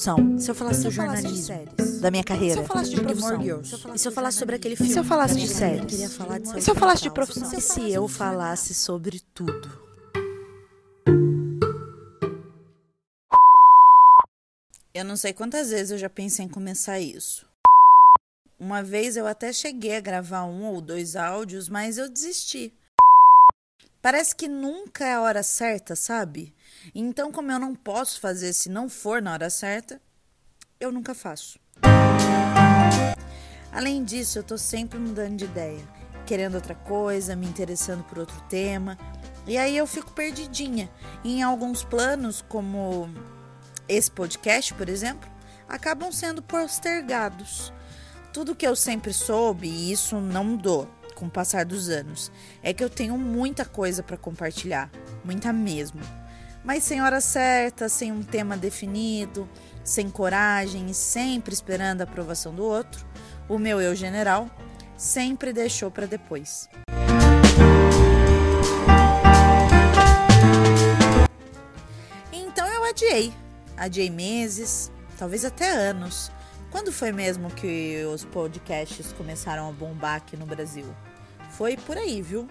Se eu falasse de jornalismo, da minha carreira, Se eu falasse de profissão, Gilmore Girls, se eu falasse e se eu falasse sobre aquele filme, se eu falasse de séries, e se eu falasse de profissão, profissão, e se eu falasse sobre tudo? Eu não sei quantas vezes eu já pensei em começar isso. Uma vez eu até cheguei a gravar um ou dois áudios, mas eu desisti. Parece que nunca é a hora certa, sabe? Então, como eu não posso fazer se não for na hora certa, eu nunca faço. Além disso, eu tô sempre mudando de ideia, querendo outra coisa, me interessando por outro tema, e aí eu fico perdidinha. E em alguns planos, como esse podcast, por exemplo, acabam sendo postergados. Tudo que eu sempre soube, e isso não mudou com o passar dos anos, é que eu tenho muita coisa para compartilhar, muita mesmo. Mas sem hora certa, sem um tema definido, sem coragem e sempre esperando a aprovação do outro, o meu eu general sempre deixou para depois. Então eu adiei. Adiei meses, talvez até anos. Quando foi mesmo que os podcasts começaram a bombar aqui no Brasil? Foi por aí, viu?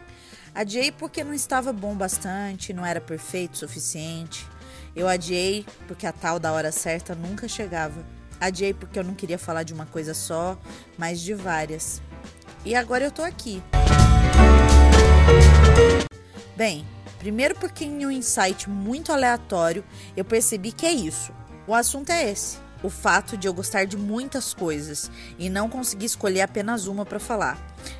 Adiei porque não estava bom bastante, não era perfeito o suficiente. Eu adiei porque a tal da hora certa nunca chegava. Adiei porque eu não queria falar de uma coisa só, mas de várias. E agora eu tô aqui. Bem, primeiro porque em um insight muito aleatório eu percebi que é isso. O assunto é esse. O fato de eu gostar de muitas coisas e não conseguir escolher apenas uma para falar.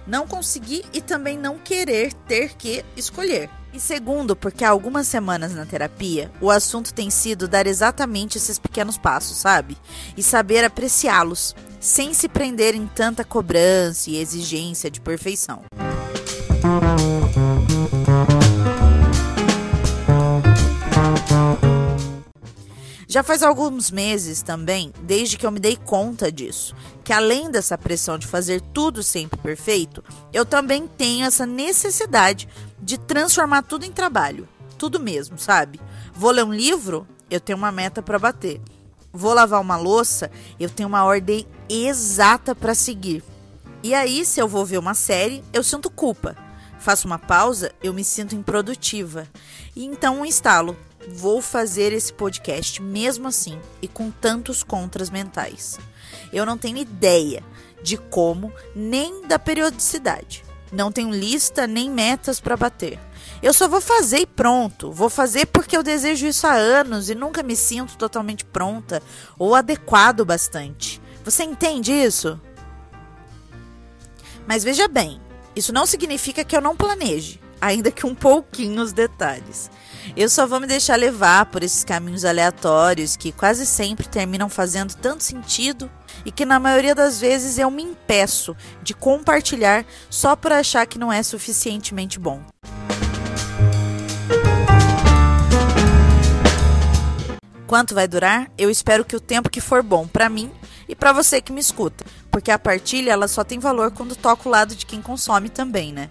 Não conseguir e também não querer ter que escolher. E segundo, porque há algumas semanas na terapia, o assunto tem sido dar exatamente esses pequenos passos, sabe? E saber apreciá-los, sem se prender em tanta cobrança e exigência de perfeição. Já faz alguns meses também, desde que eu me dei conta disso, que além dessa pressão de fazer tudo sempre perfeito, eu também tenho essa necessidade de transformar tudo em trabalho. Tudo mesmo, sabe? Vou ler um livro, eu tenho uma meta para bater. Vou lavar uma louça, eu tenho uma ordem exata para seguir. E aí, se eu vou ver uma série, eu sinto culpa. Faço uma pausa, eu me sinto improdutiva. E então um instalo vou fazer esse podcast mesmo assim e com tantos contras mentais. Eu não tenho ideia de como nem da periodicidade. Não tenho lista nem metas para bater. Eu só vou fazer e pronto. Vou fazer porque eu desejo isso há anos e nunca me sinto totalmente pronta ou adequado bastante. Você entende isso? Mas veja bem, isso não significa que eu não planeje, ainda que um pouquinho os detalhes. Eu só vou me deixar levar por esses caminhos aleatórios que quase sempre terminam fazendo tanto sentido e que na maioria das vezes eu me impeço de compartilhar só por achar que não é suficientemente bom. Quanto vai durar? Eu espero que o tempo que for bom para mim e para você que me escuta, porque a partilha ela só tem valor quando toca o lado de quem consome também, né?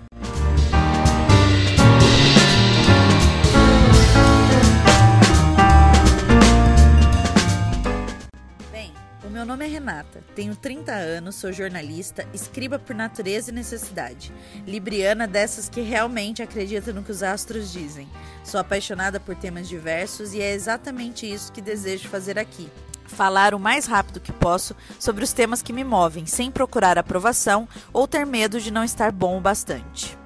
Meu nome é Renata, tenho 30 anos, sou jornalista, escriba por natureza e necessidade, libriana dessas que realmente acredita no que os astros dizem. Sou apaixonada por temas diversos e é exatamente isso que desejo fazer aqui. Falar o mais rápido que posso sobre os temas que me movem, sem procurar aprovação ou ter medo de não estar bom o bastante.